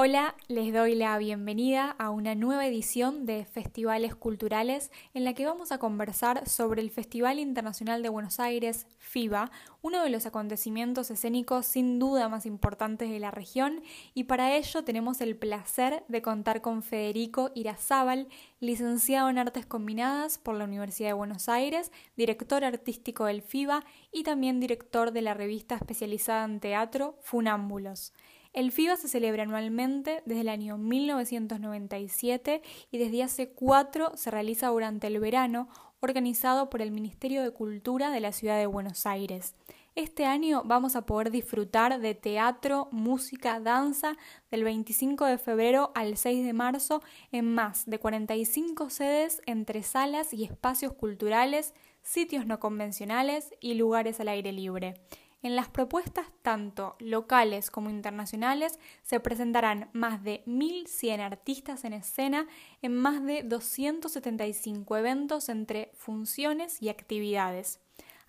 Hola, les doy la bienvenida a una nueva edición de Festivales Culturales en la que vamos a conversar sobre el Festival Internacional de Buenos Aires, FIBA, uno de los acontecimientos escénicos sin duda más importantes de la región y para ello tenemos el placer de contar con Federico Irazábal, licenciado en Artes Combinadas por la Universidad de Buenos Aires, director artístico del FIBA y también director de la revista especializada en teatro Funámbulos. El FIBA se celebra anualmente desde el año 1997 y desde hace cuatro se realiza durante el verano, organizado por el Ministerio de Cultura de la Ciudad de Buenos Aires. Este año vamos a poder disfrutar de teatro, música, danza del 25 de febrero al 6 de marzo en más de 45 sedes entre salas y espacios culturales, sitios no convencionales y lugares al aire libre. En las propuestas tanto locales como internacionales se presentarán más de 1.100 artistas en escena en más de 275 eventos entre funciones y actividades.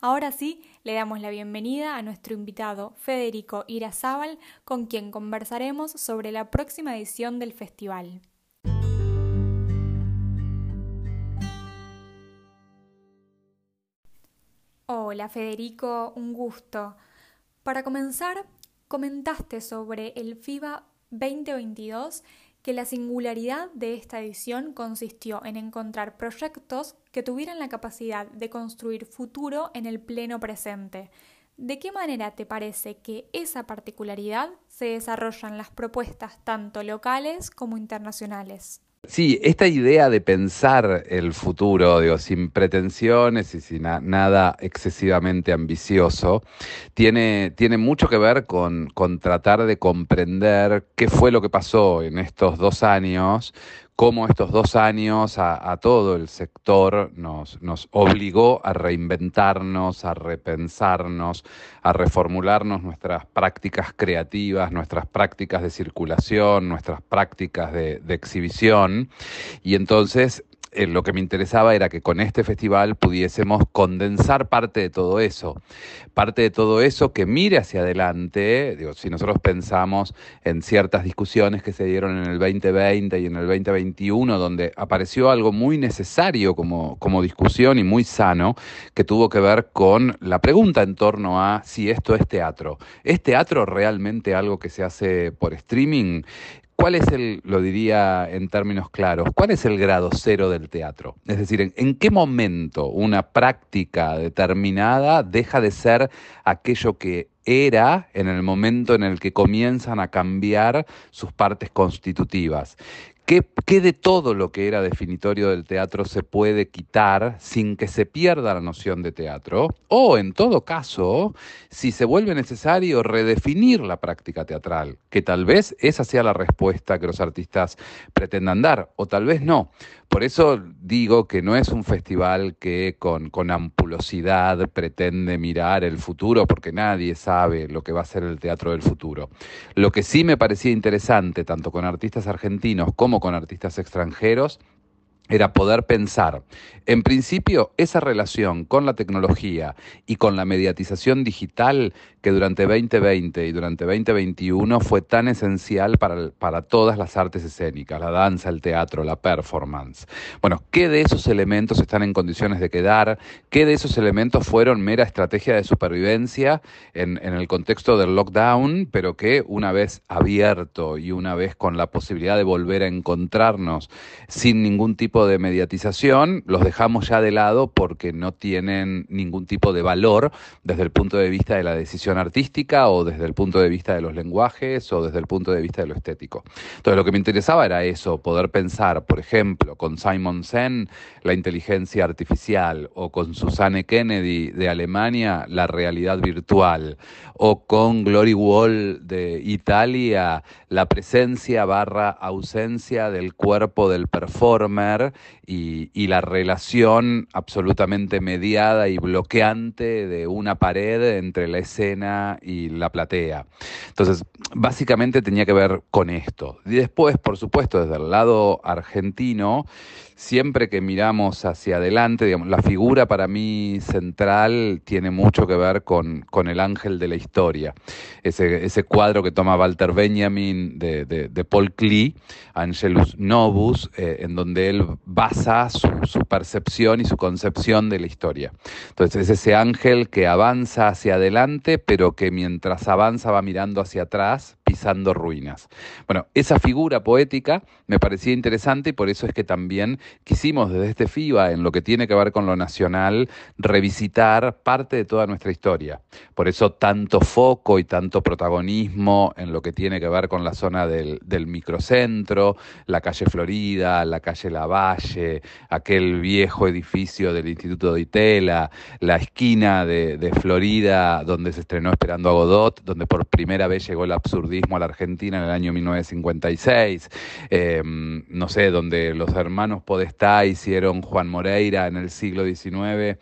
Ahora sí, le damos la bienvenida a nuestro invitado Federico Irazábal, con quien conversaremos sobre la próxima edición del festival. Hola Federico, un gusto. Para comenzar, comentaste sobre el FIBA 2022 que la singularidad de esta edición consistió en encontrar proyectos que tuvieran la capacidad de construir futuro en el pleno presente. ¿De qué manera te parece que esa particularidad se desarrolla en las propuestas tanto locales como internacionales? Sí, esta idea de pensar el futuro, digo, sin pretensiones y sin nada excesivamente ambicioso, tiene, tiene mucho que ver con, con tratar de comprender qué fue lo que pasó en estos dos años cómo estos dos años a, todo el sector nos, obligó a reinventarnos, a repensarnos, a reformularnos nuestras prácticas creativas, nuestras prácticas de circulación, nuestras prácticas de exhibición. Y entonces eh, lo que me interesaba era que con este festival pudiésemos condensar parte de todo eso, parte de todo eso que mire hacia adelante, digo, si nosotros pensamos en ciertas discusiones que se dieron en el 2020 y en el 2021, donde apareció algo muy necesario como, como discusión y muy sano, que tuvo que ver con la pregunta en torno a si esto es teatro. ¿Es teatro realmente algo que se hace por streaming? ¿Cuál es el, lo diría en términos claros, cuál es el grado cero del teatro? Es decir, ¿en, qué momento una práctica determinada deja de ser aquello que era en el momento en el que comienzan a cambiar sus partes constitutivas? ¿Qué, de todo lo que era definitorio del teatro se puede quitar sin que se pierda la noción de teatro? O, en todo caso, si se vuelve necesario redefinir la práctica teatral, que tal vez esa sea la respuesta que los artistas pretendan dar, o tal vez no. Por eso digo que no es un festival que con, con, ampulosidad pretende mirar el futuro, porque nadie sabe lo que va a ser el teatro del futuro. Lo que sí me parecía interesante, tanto con artistas argentinos como con artistas extranjeros, era poder pensar, en principio, esa relación con la tecnología y con la mediatización digital que durante 2020 y durante 2021 fue tan esencial para, para todas las artes escénicas, la danza, el teatro, la performance. Bueno, ¿qué de esos elementos están en condiciones de quedar? ¿Qué de esos elementos fueron mera estrategia de supervivencia en, en el contexto del lockdown, pero que una vez abierto y una vez con la posibilidad de volver a encontrarnos sin ningún tipo de mediatización los dejamos ya de lado porque no tienen ningún tipo de valor desde el punto de vista de la decisión artística o desde el punto de vista de los lenguajes o desde el punto de vista de lo estético. Entonces lo que me interesaba era eso, poder pensar, por ejemplo, con Simon Sen, la inteligencia artificial, o con Susanne Kennedy de Alemania, la realidad virtual, o con Glory Wall de Italia, la presencia barra ausencia del cuerpo del performer y, la relación absolutamente mediada y bloqueante de una pared entre la escena y la platea. Entonces, básicamente tenía que ver con esto. Y después, por supuesto, desde el lado argentino, siempre que miramos hacia adelante, digamos, la figura para mí central tiene mucho que ver con, con el ángel de la historia. Ese, ese cuadro que toma Walter Benjamin de, de, Paul Klee, Angelus Novus, eh, en donde él basa su, percepción y su concepción de la historia. Entonces es ese ángel que avanza hacia adelante, pero que mientras avanza va mirando hacia atrás, pisando ruinas. Bueno, esa figura poética me parecía interesante y por eso es que también quisimos desde este FIBA, en lo que tiene que ver con lo nacional, revisitar parte de toda nuestra historia. Por eso tanto foco y tanto protagonismo en lo que tiene que ver con la zona del, microcentro, la calle Florida, la calle Lavalle, aquel viejo edificio del Instituto de Itela, la esquina de, de Florida donde se estrenó Esperando a Godot, donde por primera vez llegó el absurdismo a la Argentina en el año 1956, eh, no sé, donde los hermanos Podestá hicieron Juan Moreira en el siglo XIX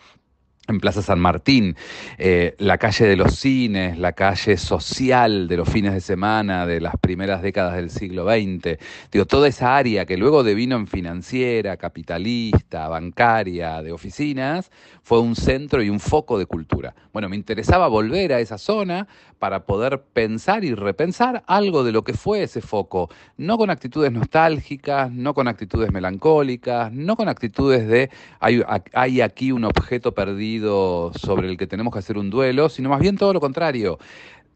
en Plaza San Martín, eh, la calle de los cines, la calle social de los fines de semana de las primeras décadas del siglo XX, digo, toda esa área que luego devino en financiera, capitalista, bancaria, de oficinas, fue un centro y un foco de cultura. Bueno, me interesaba volver a esa zona para poder pensar y repensar algo de lo que fue ese foco, no con actitudes nostálgicas, no con actitudes melancólicas, no con actitudes de hay, hay aquí un objeto perdido, sobre el que tenemos que hacer un duelo, sino más bien todo lo contrario.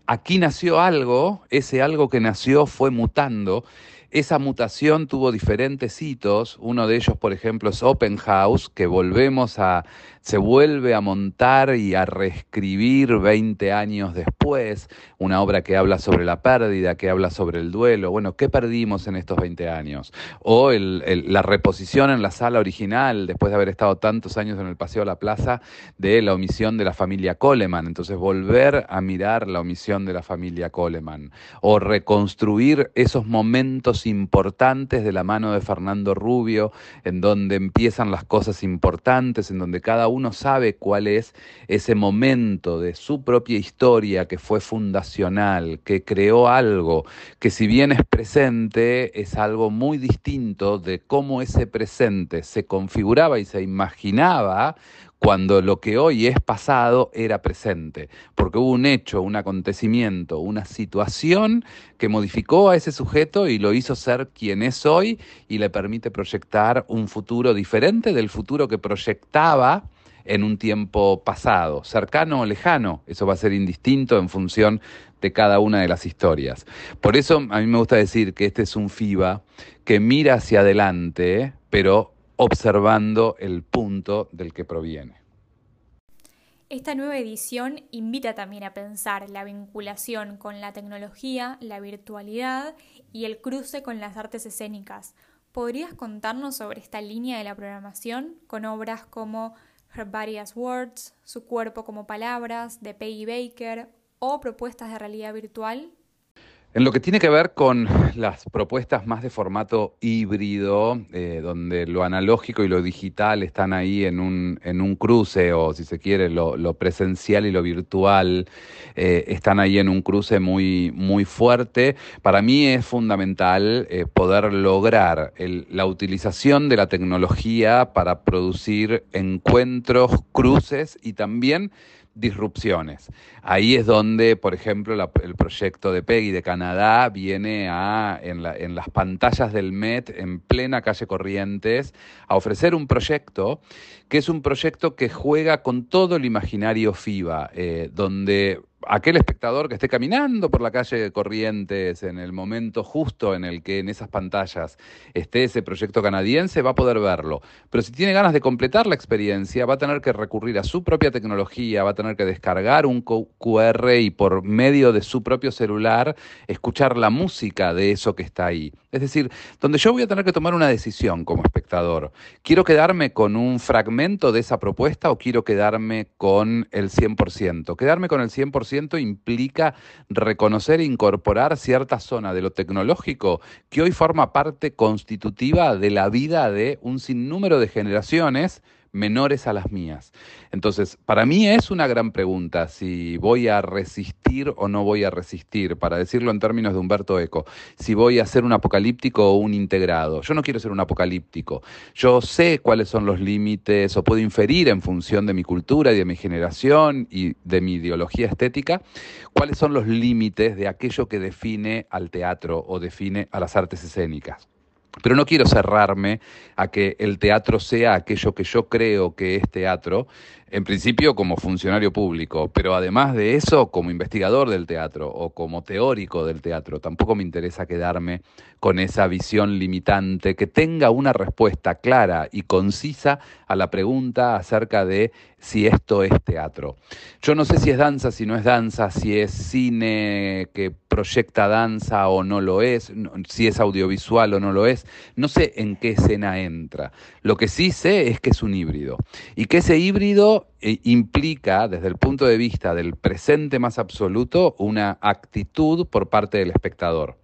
Aquí nació algo, ese algo que nació fue mutando esa mutación tuvo diferentes hitos, uno de ellos, por ejemplo, es Open House, que volvemos a, se vuelve a montar y a reescribir 20 años después, una obra que habla sobre la pérdida, que habla sobre el duelo. Bueno, ¿qué perdimos en estos 20 años? O la reposición en la sala original, después de haber estado tantos años en el Paseo a la Plaza, de la omisión de la familia Coleman. Entonces, volver a mirar la omisión de la familia Coleman. O reconstruir esos momentos importantes de la mano de Fernando Rubio, en donde empiezan las cosas importantes, en donde cada uno sabe cuál es ese momento de su propia historia que fue fundacional, que creó algo, que si bien es presente, es algo muy distinto de cómo ese presente se configuraba y se imaginaba cuando lo que hoy es pasado era presente, porque hubo un hecho, un acontecimiento, una situación que modificó a ese sujeto y lo hizo ser quien es hoy y le permite proyectar un futuro diferente del futuro que proyectaba en un tiempo pasado, cercano o lejano, eso va a ser indistinto en función de cada una de las historias. Por eso a mí me gusta decir que este es un FIBA que mira hacia adelante, pero observando el punto del que proviene. Esta nueva edición invita también a pensar la vinculación con la tecnología, la virtualidad y el cruce con las artes escénicas. ¿Podrías contarnos sobre esta línea de la programación con obras como Her Body Words, Su cuerpo como palabras, de Peggy Baker o propuestas de realidad virtual? En lo que tiene que ver con las propuestas más de formato híbrido, eh, donde lo analógico y lo digital están ahí en un, en un cruce, o si se quiere, lo, presencial y lo virtual eh, están ahí en un cruce muy, muy fuerte, para mí es fundamental eh, poder lograr la utilización de la tecnología para producir encuentros, cruces y también disrupciones. Ahí es donde, por ejemplo, el proyecto de Peggy de Canadá viene a, en, las pantallas del Met, en plena calle Corrientes, a ofrecer un proyecto que es un proyecto que juega con todo el imaginario FIBA, eh, donde aquel espectador que esté caminando por la calle Corrientes en el momento justo en el que en esas pantallas esté ese proyecto canadiense va a poder verlo. Pero si tiene ganas de completar la experiencia, va a tener que recurrir a su propia tecnología, va a tener que descargar un QR y por medio de su propio celular escuchar la música de eso que está ahí. Es decir, donde yo voy a tener que tomar una decisión como espectador. ¿Quiero quedarme con un fragmento de esa propuesta o quiero quedarme con el 100%? Quedarme con el 100% 100% implica reconocer e incorporar cierta zona de lo tecnológico que hoy forma parte constitutiva de la vida de un sinnúmero de generaciones menores a las mías. Entonces, para mí es una gran pregunta si voy a resistir o no voy a resistir, para decirlo en términos de Humberto Eco, si voy a ser un apocalíptico o un integrado. Yo no quiero ser un apocalíptico. Yo sé cuáles son los límites o puedo inferir en función de mi cultura y de mi generación y de mi ideología estética, cuáles son los límites de aquello que define al teatro o define a las artes escénicas. Pero no quiero cerrarme a que el teatro sea aquello que yo creo que es teatro, en principio como funcionario público, pero además de eso como investigador del teatro o como teórico del teatro. Tampoco me interesa quedarme con esa visión limitante, que tenga una respuesta clara y concisa a la pregunta acerca de si esto es teatro. Yo no sé si es danza, si no es danza, si es cine que proyecta danza o no lo es, si es audiovisual o no lo es, no sé en qué escena entra. Lo que sí sé es que es un híbrido y que ese híbrido eh, implica, desde el punto de vista del presente más absoluto, una actitud por parte del espectador.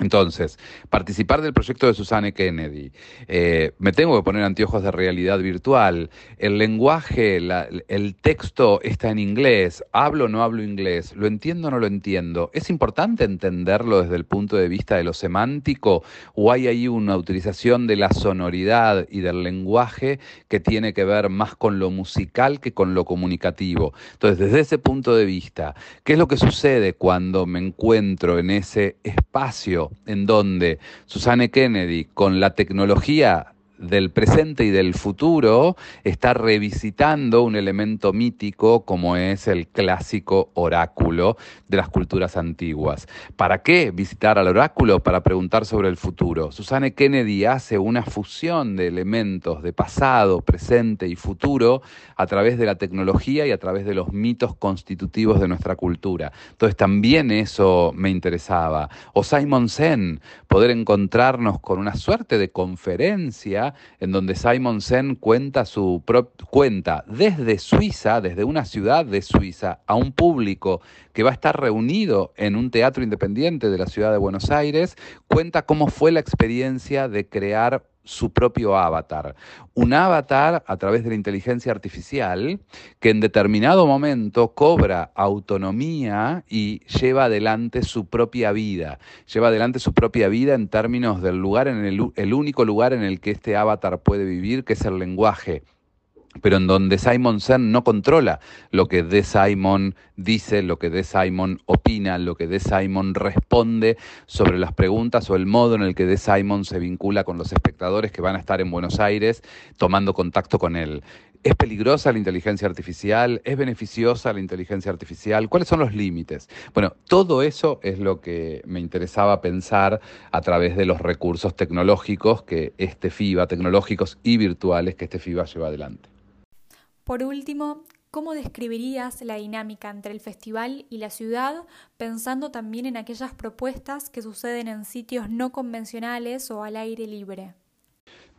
Entonces, participar del proyecto de Susana Kennedy, eh, me tengo que poner anteojos de realidad virtual, el lenguaje, el texto está en inglés, hablo o no hablo inglés, lo entiendo o no lo entiendo. ¿Es importante entenderlo desde el punto de vista de lo semántico o hay ahí una utilización de la sonoridad y del lenguaje que tiene que ver más con lo musical que con lo comunicativo? Entonces, desde ese punto de vista, ¿qué es lo que sucede cuando me encuentro en ese espacio? En donde Susana Kennedy, con la tecnología del presente y del futuro está revisitando un elemento mítico como es el clásico oráculo de las culturas antiguas. ¿Para qué visitar al oráculo? Para preguntar sobre el futuro. Susana Kennedy hace una fusión de elementos de pasado, presente y futuro a través de la tecnología y a través de los mitos constitutivos de nuestra cultura. Entonces también eso me interesaba. O Simon Sen, poder encontrarnos con una suerte de conferencia en donde Simon Sen cuenta su cuenta desde Suiza, desde una ciudad de Suiza, a un público que va a estar reunido en un teatro independiente de la ciudad de Buenos Aires, cuenta cómo fue la experiencia de crear su propio avatar. Un avatar a través de la inteligencia artificial que en determinado momento cobra autonomía y lleva adelante su propia vida. Lleva adelante su propia vida en términos del lugar, en el, el único lugar en el que este avatar puede vivir, que es el lenguaje pero en donde Simon Sen no controla lo que De Simon dice, lo que De Simon opina, lo que De Simon responde sobre las preguntas o el modo en el que De Simon se vincula con los espectadores que van a estar en Buenos Aires tomando contacto con él. ¿Es peligrosa la inteligencia artificial? ¿Es beneficiosa la inteligencia artificial? ¿Cuáles son los límites? Bueno, todo eso es lo que me interesaba pensar a través de los recursos tecnológicos que este FIBA, tecnológicos y virtuales que este FIBA lleva adelante. Por último, ¿cómo describirías la dinámica entre el festival y la ciudad, pensando también en aquellas propuestas que suceden en sitios no convencionales o al aire libre?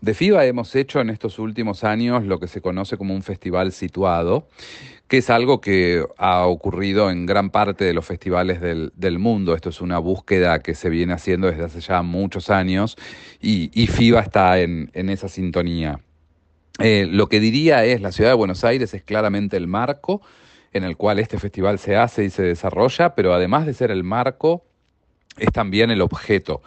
De FIBA hemos hecho en estos últimos años lo que se conoce como un festival situado, que es algo que ha ocurrido en gran parte de los festivales del, mundo. Esto es una búsqueda que se viene haciendo desde hace ya muchos años y, FIBA está en esa sintonía. Eh, lo que diría es, la ciudad de Buenos Aires es claramente el marco en el cual este festival se hace y se desarrolla, pero además de ser el marco, es también el objeto.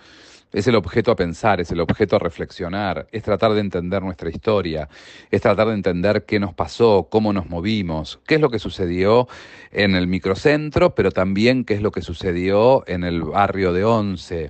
Es el objeto a pensar, es el objeto a reflexionar, es tratar de entender nuestra historia, es tratar de entender qué nos pasó, cómo nos movimos, qué es lo que sucedió en el microcentro, pero también qué es lo que sucedió en el barrio de Once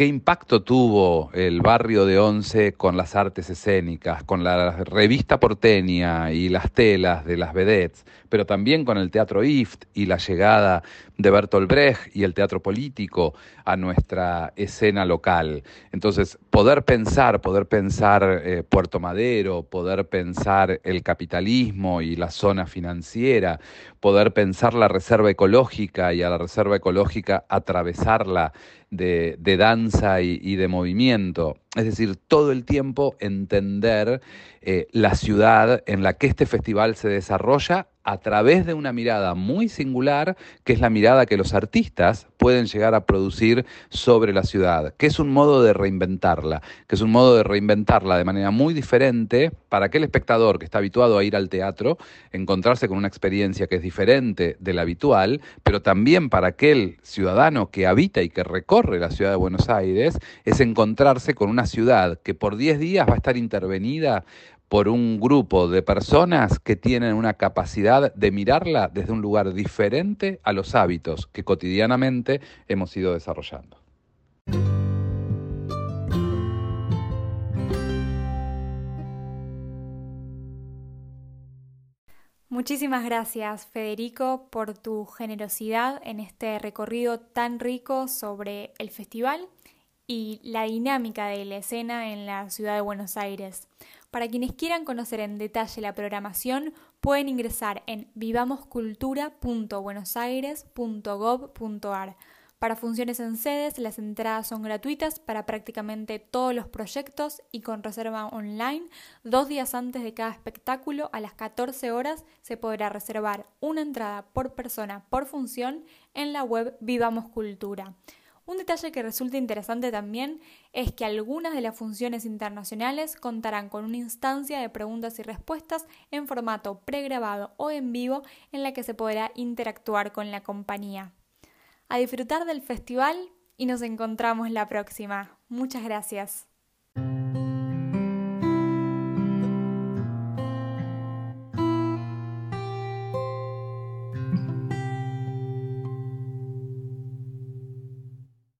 ¿Qué impacto tuvo el barrio de Once con las artes escénicas, con la revista porteña y las telas de las vedettes, pero también con el teatro IFT y la llegada de Bertolt Brecht y el teatro político a nuestra escena local? Entonces, poder pensar, poder pensar eh, Puerto Madero, poder pensar el capitalismo y la zona financiera, poder pensar la reserva ecológica y a la reserva ecológica atravesarla de, danza y, de movimiento. Es decir, todo el tiempo entender eh, la ciudad en la que este festival se desarrolla a través de una mirada muy singular, que es la mirada que los artistas pueden llegar a producir sobre la ciudad, que es un modo de reinventarla, que es un modo de reinventarla de manera muy diferente para aquel espectador que está habituado a ir al teatro, encontrarse con una experiencia que es diferente de la habitual, pero también para aquel ciudadano que habita y que recorre la ciudad de Buenos Aires, es encontrarse con una ciudad que por 10 días va a estar intervenida por un grupo de personas que tienen una capacidad de mirarla desde un lugar diferente a los hábitos que cotidianamente hemos ido desarrollando. Muchísimas gracias Federico por tu generosidad en este recorrido tan rico sobre el festival y la dinámica de la escena en la ciudad de Buenos Aires. Para quienes quieran conocer en detalle la programación, pueden ingresar en vivamoscultura.buenosaires.gov.ar. Para funciones en sedes, las entradas son gratuitas para prácticamente todos los proyectos y con reserva online. Dos días antes de cada espectáculo, a las 14 horas, se podrá reservar una entrada por persona por función en la web Vivamos Cultura. Un detalle que resulta interesante también es que algunas de las funciones internacionales contarán con una instancia de preguntas y respuestas en formato pregrabado o en vivo en la que se podrá interactuar con la compañía. A disfrutar del festival y nos encontramos la próxima. Muchas gracias.